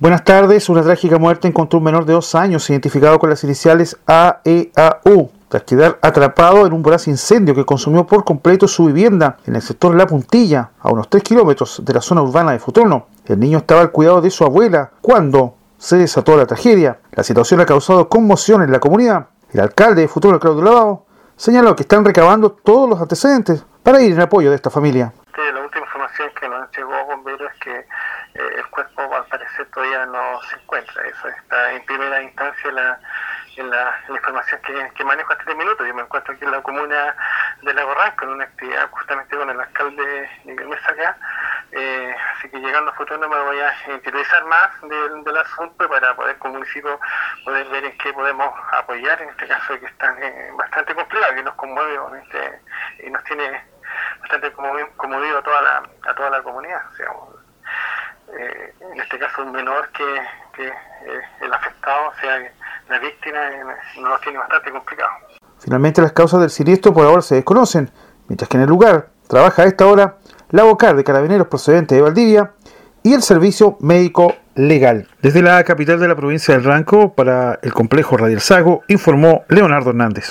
Buenas tardes. Una trágica muerte encontró un menor de dos años identificado con las iniciales AEAU tras quedar atrapado en un voraz incendio que consumió por completo su vivienda en el sector La Puntilla, a unos 3 kilómetros de la zona urbana de Futrono. El niño estaba al cuidado de su abuela cuando se desató la tragedia. La situación ha causado conmoción en la comunidad. El alcalde de Futrono, Claudio Lavado, señaló que están recabando todos los antecedentes para ir en apoyo de esta familia. La última información que nos llegó que el cuerpo al parecer todavía no se encuentra. Eso está en primera instancia la, en la, información que, manejo hasta este minuto. Yo me encuentro aquí en la comuna de Lago Ranco en una actividad justamente con el alcalde Miguel Mesa acá. Eh, así que llegando a futuro me voy a interiorizar más del, del, asunto para poder como municipio poder ver en qué podemos apoyar en este caso que está eh, bastante complicado, que nos conmueve este, y nos tiene bastante conmovido a toda la, a toda la comunidad. Eh, en este caso un menor que, que eh, el afectado, o sea, la víctima, eh, nos lo tiene bastante complicado. Finalmente las causas del siniestro por ahora se desconocen, mientras que en el lugar trabaja a esta hora la vocal de carabineros procedente de Valdivia y el servicio médico legal. Desde la capital de la provincia del Ranco, para el complejo Radial Sago, informó Leonardo Hernández.